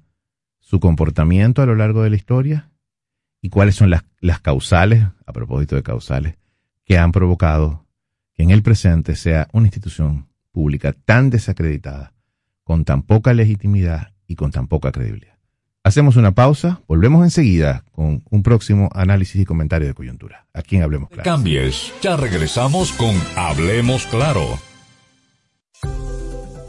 su comportamiento a lo largo de la historia y cuáles son las causales, a propósito de causales, que han provocado que en el presente sea una institución pública tan desacreditada con tan poca legitimidad y con tan poca credibilidad. Hacemos una pausa, volvemos enseguida con un próximo análisis y comentario de coyuntura. Aquí en Hablemos Claro. Cambies, ya regresamos con Hablemos Claro.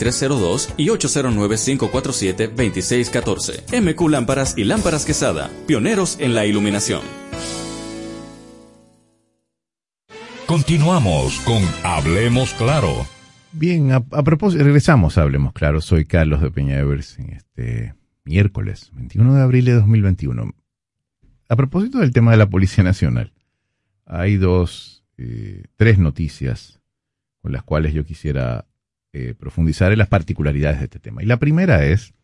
2302 y 809-547-2614. MQ Lámparas y Lámparas Quesada, pioneros en la iluminación. Continuamos con Hablemos Claro. Bien, a, propósito, regresamos a Hablemos Claro. Soy Carlos de Peña Evers en este miércoles 21 de abril de 2021. A propósito del tema de la Policía Nacional, hay dos, eh, tres noticias con las cuales yo quisiera eh, profundizar en las particularidades de este tema. Y la primera es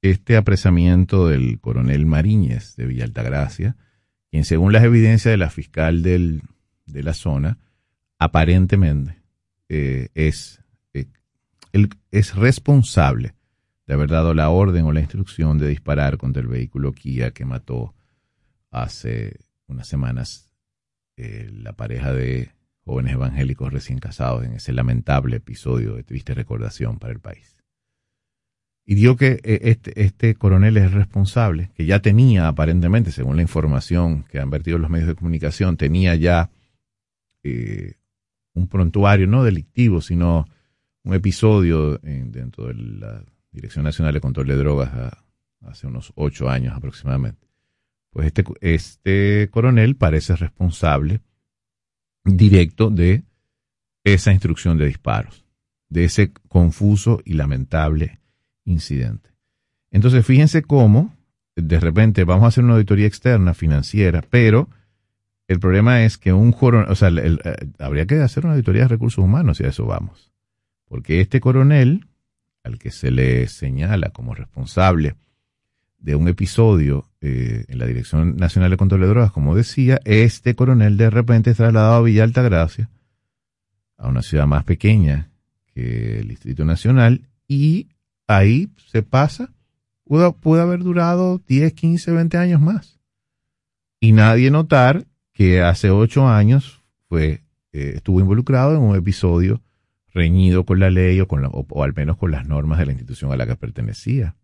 este apresamiento del coronel Mariñez de Villa Altagracia, quien según las evidencias de la fiscal del, de la zona, aparentemente eh, es, eh, es responsable de haber dado la orden o la instrucción de disparar contra el vehículo Kia que mató hace unas semanas la pareja de jóvenes evangélicos recién casados en ese lamentable episodio de triste recordación para el país. Y dio que eh, este, este coronel es responsable, que ya tenía aparentemente, según la información que han vertido los medios de comunicación, tenía ya eh, un prontuario no delictivo, sino un episodio dentro de la Dirección Nacional de Control de Drogas hace unos ocho años aproximadamente. Pues este, este coronel parece responsable directo de esa instrucción de disparos, de ese confuso y lamentable incidente. Entonces, fíjense cómo de repente vamos a hacer una auditoría externa financiera, pero el problema es que un coronel, o sea, eh, habría que hacer una auditoría de recursos humanos y a eso vamos. Porque este coronel, al que se le señala como responsable de un episodio eh, en la Dirección Nacional de Control de Drogas, como decía, este coronel de repente es trasladado a Villa Altagracia, a una ciudad más pequeña que el Distrito Nacional, y ahí se pasa, pudo, haber durado 10, 15, 20 años más. Y nadie notar que hace ocho años fue, eh, estuvo involucrado en un episodio reñido con la ley o, con o, al menos con las normas de la institución a la que pertenecía.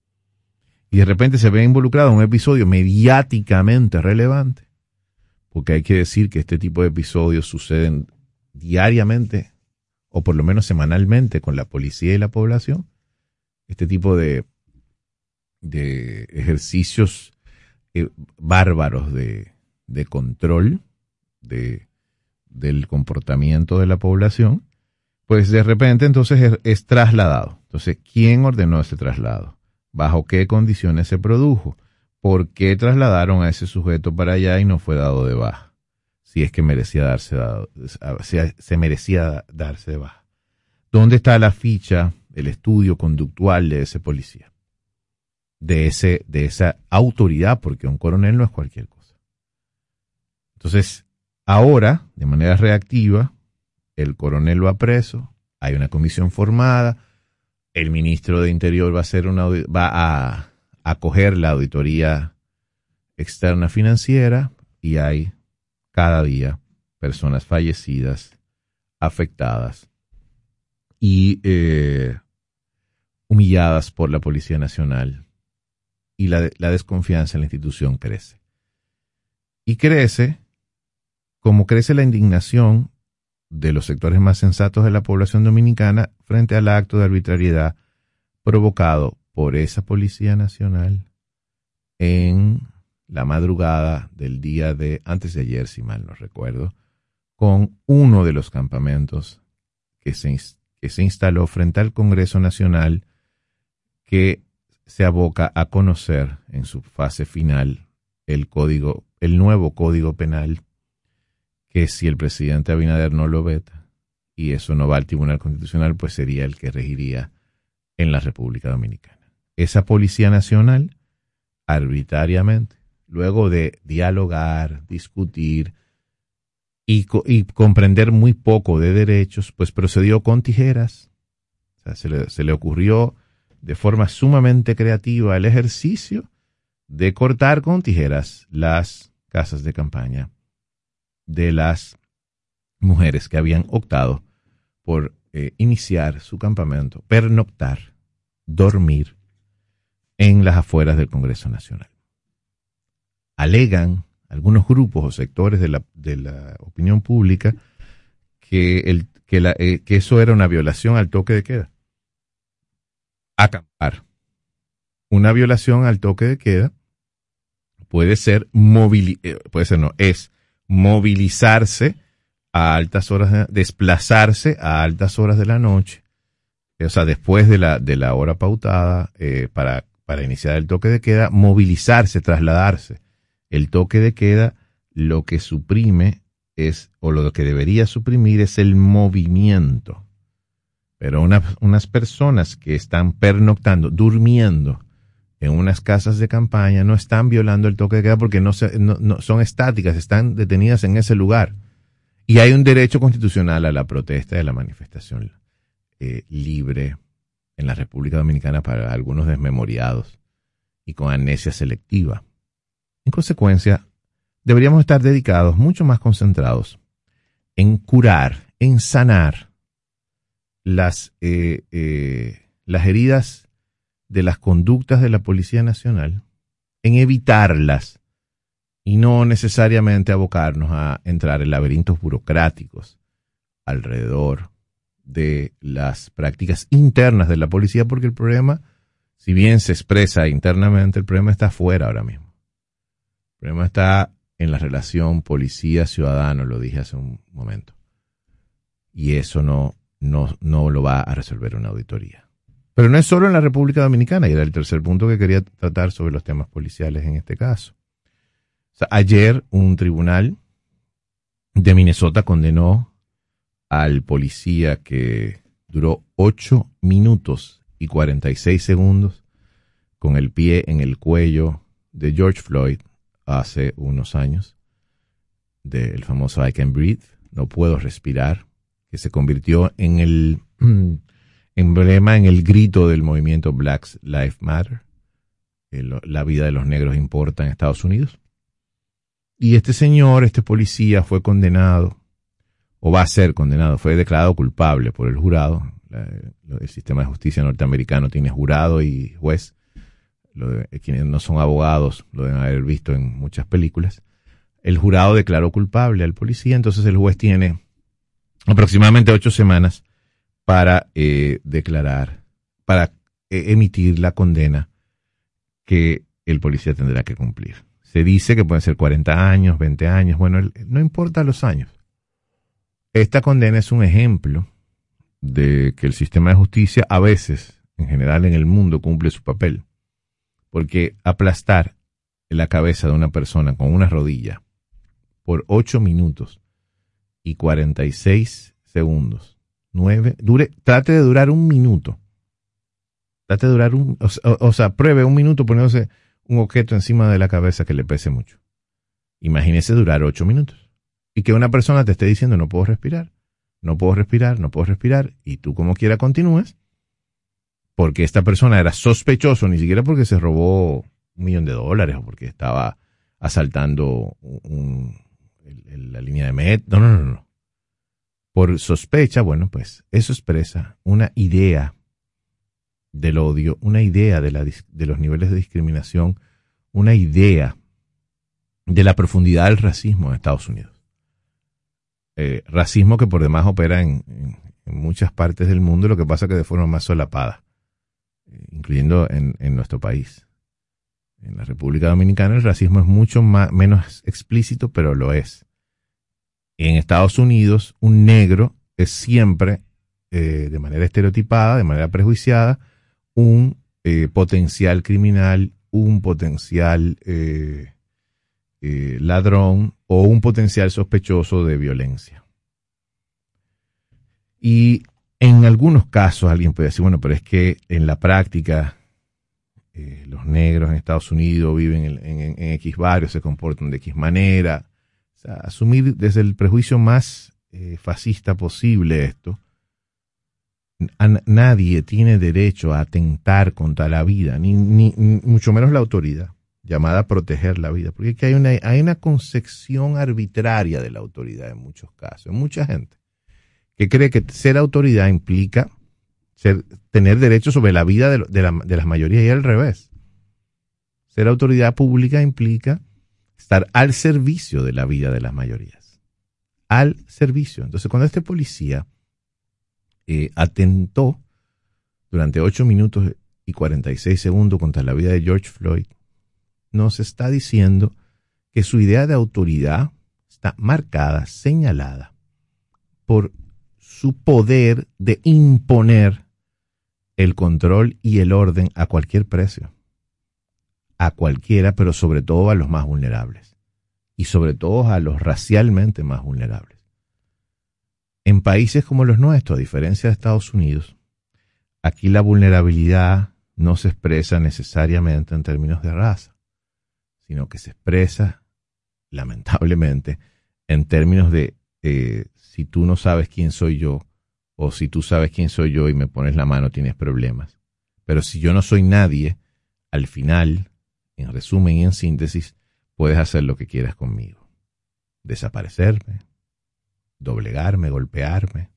Y de repente se ve involucrado en un episodio mediáticamente relevante, porque hay que decir que este tipo de episodios suceden diariamente o por lo menos semanalmente con la policía y la población este tipo de, de ejercicios eh, bárbaros de, de control de, del comportamiento de la población, pues de repente entonces es, es, trasladado. Entonces, ¿quién ordenó ese traslado? ¿Bajo qué condiciones se produjo? ¿Por qué trasladaron a ese sujeto para allá y no fue dado de baja? Si es que merecía darse dado, se merecía darse de baja. ¿Dónde está la ficha el estudio conductual de ese policía, de, ese, de esa autoridad, porque un coronel no es cualquier cosa. Entonces, ahora, de manera reactiva, el coronel va preso, hay una comisión formada, el ministro de Interior va a, acoger la auditoría externa financiera y hay cada día personas fallecidas, afectadas y eh, humilladas por la Policía Nacional y la, desconfianza en la institución crece. Y crece como crece la indignación de los sectores más sensatos de la población dominicana frente al acto de arbitrariedad provocado por esa Policía Nacional en la madrugada del día de, antes de ayer, si mal no recuerdo, con uno de los campamentos que se, que se instaló frente al Congreso Nacional que se aboca a conocer en su fase final el código, el nuevo código penal, que si el presidente Abinader no lo veta y eso no va al Tribunal Constitucional, pues sería el que regiría en la República Dominicana. Esa Policía Nacional, arbitrariamente, luego de dialogar, discutir y, y comprender muy poco de derechos, pues procedió con tijeras. Se le ocurrió de forma sumamente creativa el ejercicio de cortar con tijeras las casas de campaña de las mujeres que habían optado por eh, iniciar su campamento, pernoctar, dormir en las afueras del Congreso Nacional. Alegan algunos grupos o sectores de la, de la opinión pública que, el, que, la, eh, que eso era una violación al toque de queda acampar. Una violación al toque de queda puede ser eh, puede ser no, es movilizarse a altas horas, de, desplazarse a altas horas de la noche, o sea, después de la, de la hora pautada eh, para, para iniciar el toque de queda, movilizarse, trasladarse. El toque de queda lo que suprime es, o lo que debería suprimir es el movimiento. Pero unas personas que están pernoctando, durmiendo en unas casas de campaña no están violando el toque de queda porque no, son estáticas, están detenidas en ese lugar. Y hay un derecho constitucional a la protesta y a la manifestación eh, libre en la República Dominicana para algunos desmemoriados y con amnesia selectiva. En consecuencia, deberíamos estar dedicados, mucho más concentrados, en curar, en sanar las, eh, eh, las heridas de las conductas de la Policía Nacional, en evitarlas y no necesariamente abocarnos a entrar en laberintos burocráticos alrededor de las prácticas internas de la policía, porque el problema, si bien se expresa internamente, el problema está afuera ahora mismo. El problema está en la relación policía-ciudadano, lo dije hace un momento. Y eso no, no, no lo va a resolver una auditoría. Pero no es solo en la República Dominicana, y era el tercer punto que quería tratar sobre los temas policiales en este caso. ayer un tribunal de Minnesota condenó al policía que duró 8 minutos y 46 segundos con el pie en el cuello de George Floyd hace unos años, del famoso I Can Breathe, no puedo respirar, que se convirtió en el emblema, en el grito del movimiento Black Lives Matter, la vida de los negros importa en Estados Unidos. Y este señor, este policía, fue condenado, o va a ser condenado, fue declarado culpable por el jurado. el sistema de justicia norteamericano tiene jurado y juez quienes no son abogados lo deben haber visto en muchas películas, el jurado declaró culpable al policía, entonces el juez tiene aproximadamente ocho semanas para eh, declarar, para eh, emitir la condena que el policía tendrá que cumplir. Se dice que pueden ser 40 años, 20 años, bueno, no importa los años. Esta condena es un ejemplo de que el sistema de justicia a veces, en general en el mundo, cumple su papel. Porque aplastar la cabeza de una persona con una rodilla por 8 minutos y 46 segundos, 9, dure, trate de durar un minuto. Trate de durar un, o, sea, pruebe un minuto poniéndose un objeto encima de la cabeza que le pese mucho. Imagínese durar 8 minutos. Y que una persona te esté diciendo no puedo respirar, no puedo respirar, no puedo respirar, y tú como quiera continúes, porque esta persona era sospechoso, ni siquiera porque se robó un millón de dólares o porque estaba asaltando la línea de metro. No, no, no, no. Por sospecha, bueno, pues eso expresa una idea del odio, una idea de, la, de los niveles de discriminación, una idea de la profundidad del racismo en Estados Unidos. Eh, racismo que por demás opera en, en, muchas partes del mundo, lo que pasa que de forma más solapada incluyendo en, nuestro país. En la República Dominicana el racismo es mucho más, menos explícito, pero lo es. En Estados Unidos, un negro es siempre, eh, de manera estereotipada, de manera prejuiciada, un eh, potencial criminal, un potencial eh, ladrón o un potencial sospechoso de violencia. Y en algunos casos alguien puede decir, bueno, pero es que en la práctica los negros en Estados Unidos viven en, X barrios, se comportan de X manera. Asumir desde el prejuicio más eh, fascista posible esto, nadie tiene derecho a atentar contra la vida, ni, ni, mucho menos la autoridad llamada a proteger la vida, porque hay una, hay una concepción arbitraria de la autoridad en muchos casos, en mucha gente que cree que ser autoridad implica ser, tener derecho sobre la vida de, de, de las mayorías y al revés. Ser autoridad pública implica estar al servicio de la vida de las mayorías. Al servicio. Entonces, cuando este policía eh, atentó durante 8 minutos y 46 segundos contra la vida de George Floyd, nos está diciendo que su idea de autoridad está marcada, señalada por su poder de imponer el control y el orden a cualquier precio. A cualquiera, pero sobre todo a los más vulnerables. Y sobre todo a los racialmente más vulnerables. En países como los nuestros, a diferencia de Estados Unidos, aquí la vulnerabilidad no se expresa necesariamente en términos de raza, sino que se expresa, lamentablemente, en términos de eh, si tú no sabes quién soy yo, o si tú sabes quién soy yo y me pones la mano, tienes problemas. Pero si yo no soy nadie, al final, en resumen y en síntesis, puedes hacer lo que quieras conmigo. Desaparecerme, doblegarme, golpearme.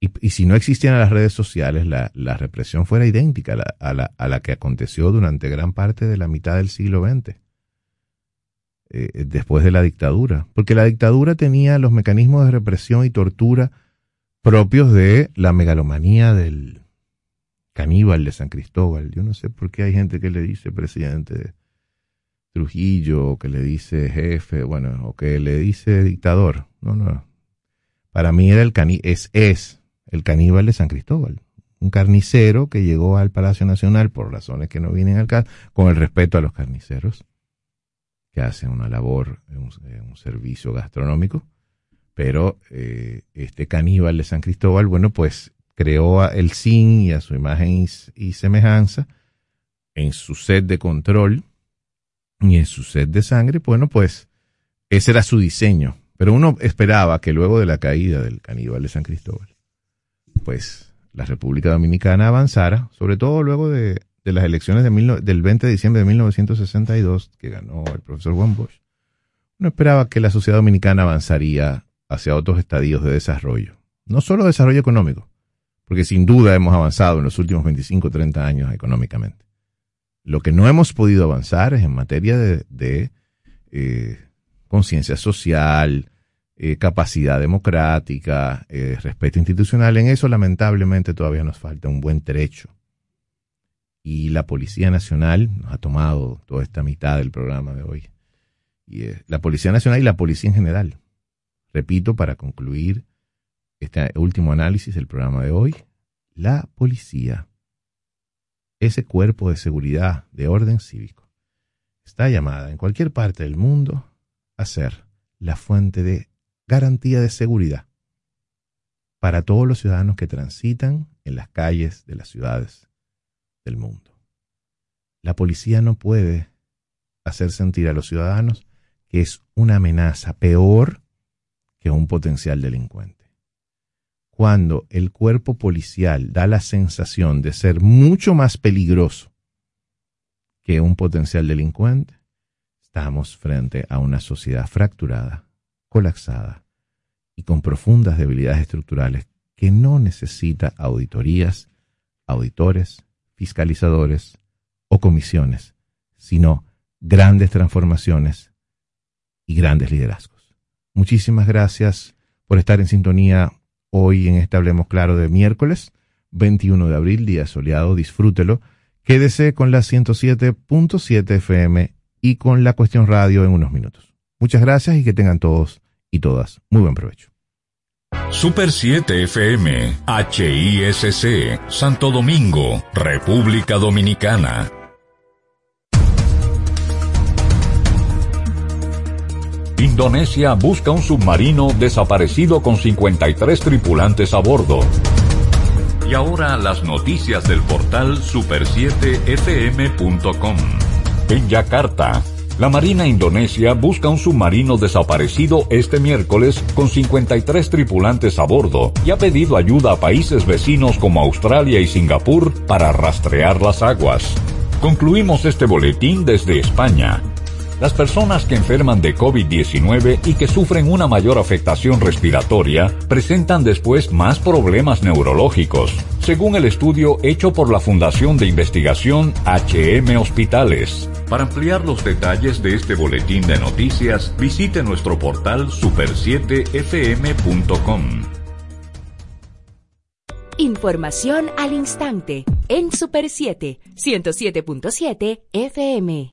Y, si no existieran las redes sociales, la, represión fuera idéntica a la, que aconteció durante gran parte de la mitad del siglo XX, eh, después de la dictadura. Porque la dictadura tenía los mecanismos de represión y tortura propios de la megalomanía del caníbal de San Cristóbal. Yo no sé por qué hay gente que le dice presidente Trujillo, que le dice jefe, bueno, o que le dice dictador. No, no. Para mí era el cani es, es el caníbal de San Cristóbal. Un carnicero que llegó al Palacio Nacional por razones que no vienen al caso, con el respeto a los carniceros, que hacen una labor, un, servicio gastronómico pero eh, este caníbal de San Cristóbal, bueno, pues creó el sin y a su imagen y, semejanza en su sed de control y en su sed de sangre, bueno, pues ese era su diseño. Pero uno esperaba que luego de la caída del caníbal de San Cristóbal, pues la República Dominicana avanzara, sobre todo luego de, las elecciones del 20 de diciembre de 1962, que ganó el profesor Juan Bosch. Uno esperaba que la sociedad dominicana avanzaría hacia otros estadios de desarrollo. No solo desarrollo económico, porque sin duda hemos avanzado en los últimos 25 o 30 años económicamente. Lo que no hemos podido avanzar es en materia de, eh, conciencia social, eh, capacidad democrática, eh, respeto institucional. En eso lamentablemente todavía nos falta un buen trecho. Y la Policía Nacional nos ha tomado toda esta mitad del programa de hoy. Y la Policía Nacional y la Policía en general Repito, para concluir este último análisis del programa de hoy, la policía, ese cuerpo de seguridad de orden cívico, está llamada en cualquier parte del mundo a ser la fuente de garantía de seguridad para todos los ciudadanos que transitan en las calles de las ciudades del mundo. La policía no puede hacer sentir a los ciudadanos que es una amenaza peor que un potencial delincuente. Cuando el cuerpo policial da la sensación de ser mucho más peligroso que un potencial delincuente, estamos frente a una sociedad fracturada, colapsada y con profundas debilidades estructurales que no necesita auditorías, auditores, fiscalizadores o comisiones, sino grandes transformaciones y grandes liderazgos. Muchísimas gracias por estar en sintonía hoy en este Hablemos Claro de miércoles 21 de abril, día soleado. Disfrútelo. Quédese con la 107.7 FM y con la cuestión radio en unos minutos. Muchas gracias y que tengan todos y todas muy buen provecho. Super 7 FM, HISC, Santo Domingo, República Dominicana. Indonesia busca un submarino desaparecido con 53 tripulantes a bordo. Y ahora las noticias del portal super7fm.com. En Yakarta, la Marina Indonesia busca un submarino desaparecido este miércoles con 53 tripulantes a bordo y ha pedido ayuda a países vecinos como Australia y Singapur para rastrear las aguas. Concluimos este boletín desde España. Las personas que enferman de COVID-19 y que sufren una mayor afectación respiratoria presentan después más problemas neurológicos, según el estudio hecho por la Fundación de Investigación HM Hospitales. Para ampliar los detalles de este boletín de noticias, visite nuestro portal super7fm.com. Información al instante en Super 7, 107.7 FM.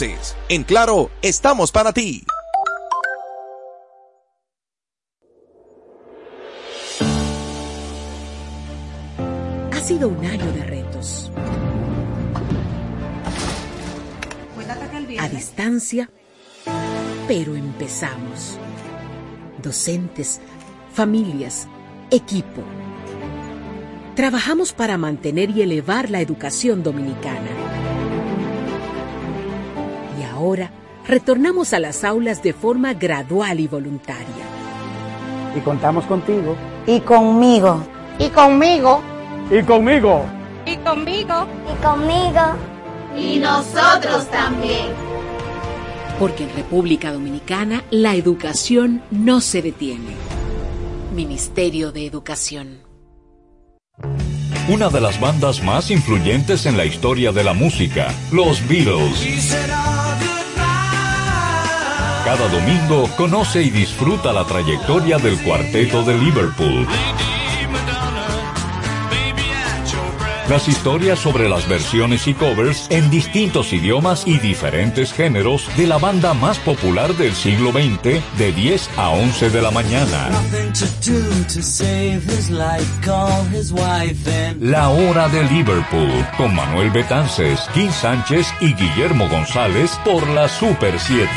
En Claro, estamos para ti. Ha sido un año de retos. A distancia, pero empezamos. Docentes, familias, equipo. Trabajamos para mantener y elevar la educación dominicana. Ahora retornamos a las aulas de forma gradual y voluntaria. Y contamos contigo. Y conmigo. Y conmigo. Y conmigo. Y conmigo. Y conmigo. Y nosotros también. Porque en República Dominicana la educación no se detiene. Ministerio de Educación. Una de las bandas más influyentes en la historia de la música, los Beatles. Cada domingo conoce y disfruta la trayectoria del cuarteto de Liverpool. Las historias sobre las versiones y covers en distintos idiomas y diferentes géneros de la banda más popular del siglo XX de 10 a 11 de la mañana. La hora de Liverpool con Manuel Betances, Kim Sánchez y Guillermo González por la Super 7.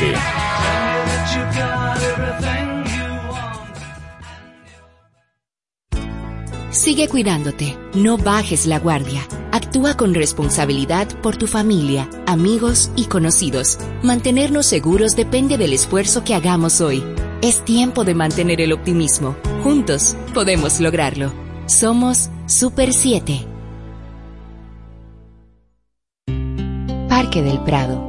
Sigue cuidándote, no bajes la guardia. Actúa con responsabilidad por tu familia, amigos y conocidos. Mantenernos seguros depende del esfuerzo que hagamos hoy. Es tiempo de mantener el optimismo. Juntos podemos lograrlo. Somos Super 7. Parque del Prado,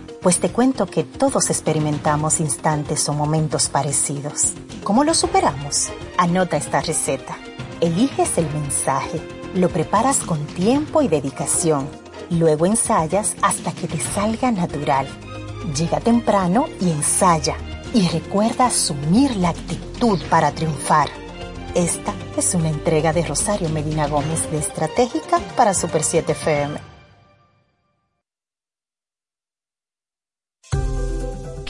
Pues te cuento que todos experimentamos instantes o momentos parecidos. ¿Cómo lo superamos? Anota esta receta. Eliges el mensaje, lo preparas con tiempo y dedicación, luego ensayas hasta que te salga natural. Llega temprano y ensaya, y recuerda asumir la actitud para triunfar. Esta es una entrega de Rosario Medina Gómez de Estratégica para Super 7 FM.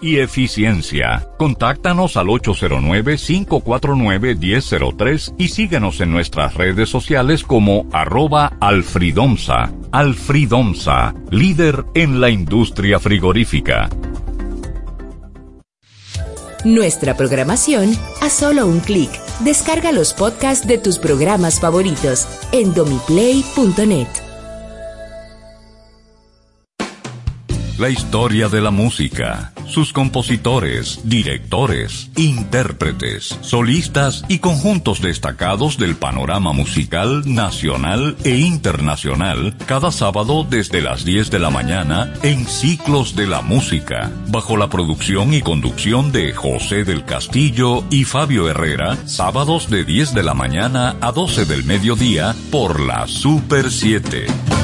y eficiencia. Contáctanos al 809-549-1003 y síguenos en nuestras redes sociales como arroba alfridomsa. Alfridomsa, líder en la industria frigorífica. Nuestra programación a solo un clic. Descarga los podcasts de tus programas favoritos en domiplay.net. La historia de la música, sus compositores, directores, intérpretes, solistas y conjuntos destacados del panorama musical nacional e internacional, cada sábado desde las 10 de la mañana en Ciclos de la Música, bajo la producción y conducción de José del Castillo y Fabio Herrera, sábados de 10 de la mañana a 12 del mediodía por la Super 7.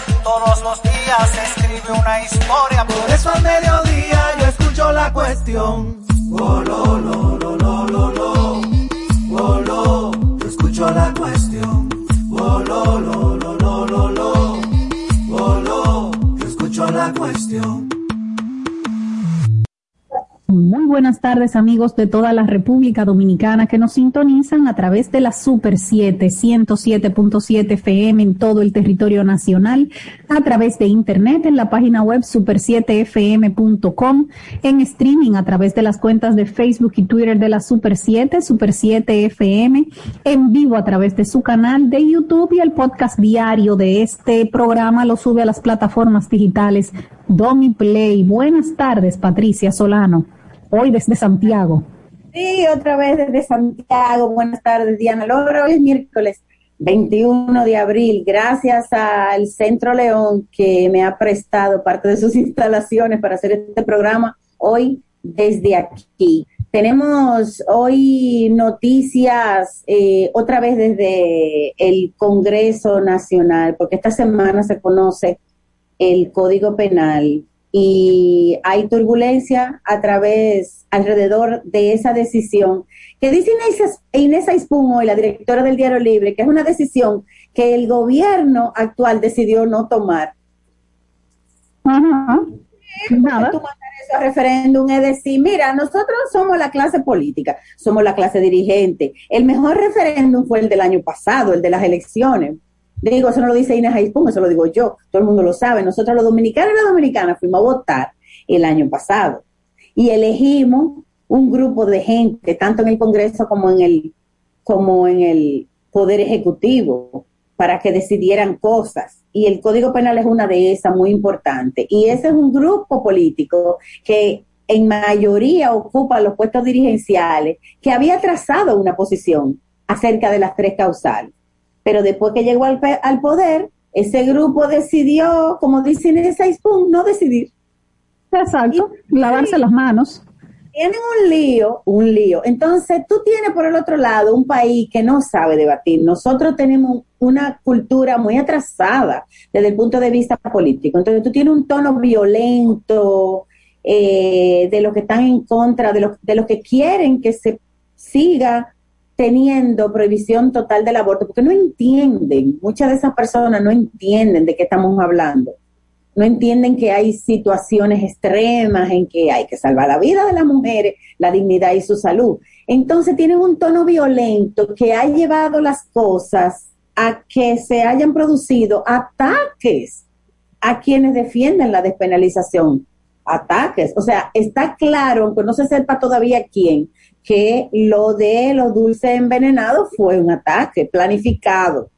Todos los días se una historia. Por eso al mediodía yo escucho la cuestión. Oh, lo, lo, lo, lo. Oh, escucho la cuestión. Oh, lo, lo, lo, lo. Oh, escucho la cuestión. Muy buenas tardes amigos de toda la República Dominicana que nos sintonizan a través de la Super 7, 107.7 FM en todo el territorio nacional, a través de internet en la página web super7fm.com, en streaming a través de las cuentas de Facebook y Twitter de la Super 7, Super 7 FM, en vivo a través de su canal de YouTube y el podcast diario de este programa lo sube a las plataformas digitales Domi Play. Buenas tardes, Patricia Solano hoy desde Santiago. Sí, otra vez desde Santiago. Buenas tardes, Diana Lora. Hoy es miércoles 21 de abril. Gracias al Centro León que me ha prestado parte de sus instalaciones para hacer este programa hoy desde aquí. Tenemos hoy noticias eh, otra vez desde el Congreso Nacional, porque esta semana se conoce el Código Penal y hay turbulencia a través, alrededor de esa decisión que dice Inés, Inés hoy, la directora del Diario Libre, que es una decisión que el gobierno actual decidió no tomar. Ajá. Nada. Tú eso a referéndum es decir, mira, nosotros somos la clase política, somos la clase dirigente. El mejor referéndum fue el del año pasado, el de las elecciones Digo, eso no lo dice Inés Aispun, eso lo digo yo, todo el mundo lo sabe. Nosotros los dominicanos y las dominicanas fuimos a votar el año pasado y elegimos un grupo de gente, tanto en el Congreso como en el, como en el Poder Ejecutivo, para que decidieran cosas. Y el Código Penal es una de esas muy importante. Y ese es un grupo político que en mayoría ocupa los puestos dirigenciales, que había trazado una posición acerca de las tres causales. Pero después que llegó al, poder, ese grupo decidió, como dicen en ese puntos, no decidir. Exacto, lavarse las manos. Tienen un lío, un lío. Entonces, tú tienes por el otro lado un país que no sabe debatir. Nosotros tenemos una cultura muy atrasada desde el punto de vista político. Entonces, tú tienes un tono violento eh, de los que están en contra, de los, de los que quieren que se siga teniendo prohibición total del aborto, porque no entienden, muchas de esas personas no entienden de qué estamos hablando. No entienden que hay situaciones extremas en que hay que salvar la vida de las mujeres, la dignidad y su salud. Entonces tienen un tono violento que ha llevado las cosas a que se hayan producido ataques a quienes defienden la despenalización. Ataques. O sea, está claro, aunque no se sepa todavía quién, que lo de los dulces envenenados fue un ataque planificado.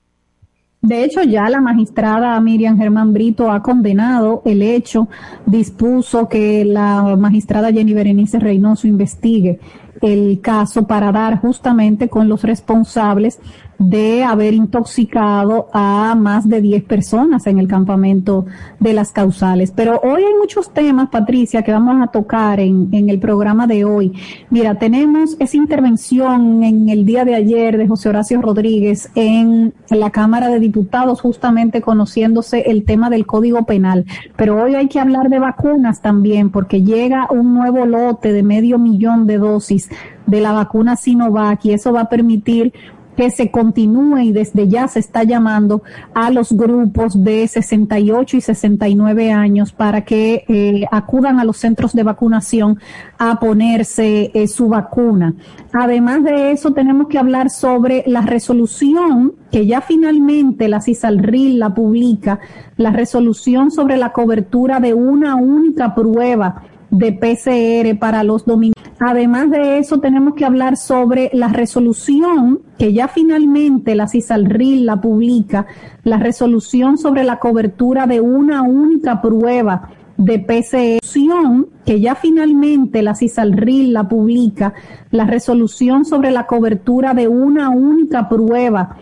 De hecho, ya la magistrada Miriam Germán Brito ha condenado el hecho, dispuso que la magistrada Jenny Berenice Reynoso investigue el caso para dar justamente con los responsables de haber intoxicado a más de 10 personas en el campamento de las causales. Pero hoy hay muchos temas, Patricia, que vamos a tocar en, en el programa de hoy. Mira, tenemos esa intervención en el día de ayer de José Horacio Rodríguez en la Cámara de Diputados, justamente conociéndose el tema del Código Penal. Pero hoy hay que hablar de vacunas también, porque llega un nuevo lote de medio millón de dosis de la vacuna Sinovac y eso va a permitir que se continúe y desde ya se está llamando a los grupos de 68 y 69 años para que eh, acudan a los centros de vacunación a ponerse eh, su vacuna. Además de eso, tenemos que hablar sobre la resolución que ya finalmente la CISALRIL la publica, la resolución sobre la cobertura de una única prueba de PCR para los dominicanos. Además de eso, tenemos que hablar sobre la resolución que ya finalmente la CISALRIL la publica, la resolución sobre la cobertura de una única prueba de PCR, que ya finalmente la CISALRIL la publica, la resolución sobre la cobertura de una única prueba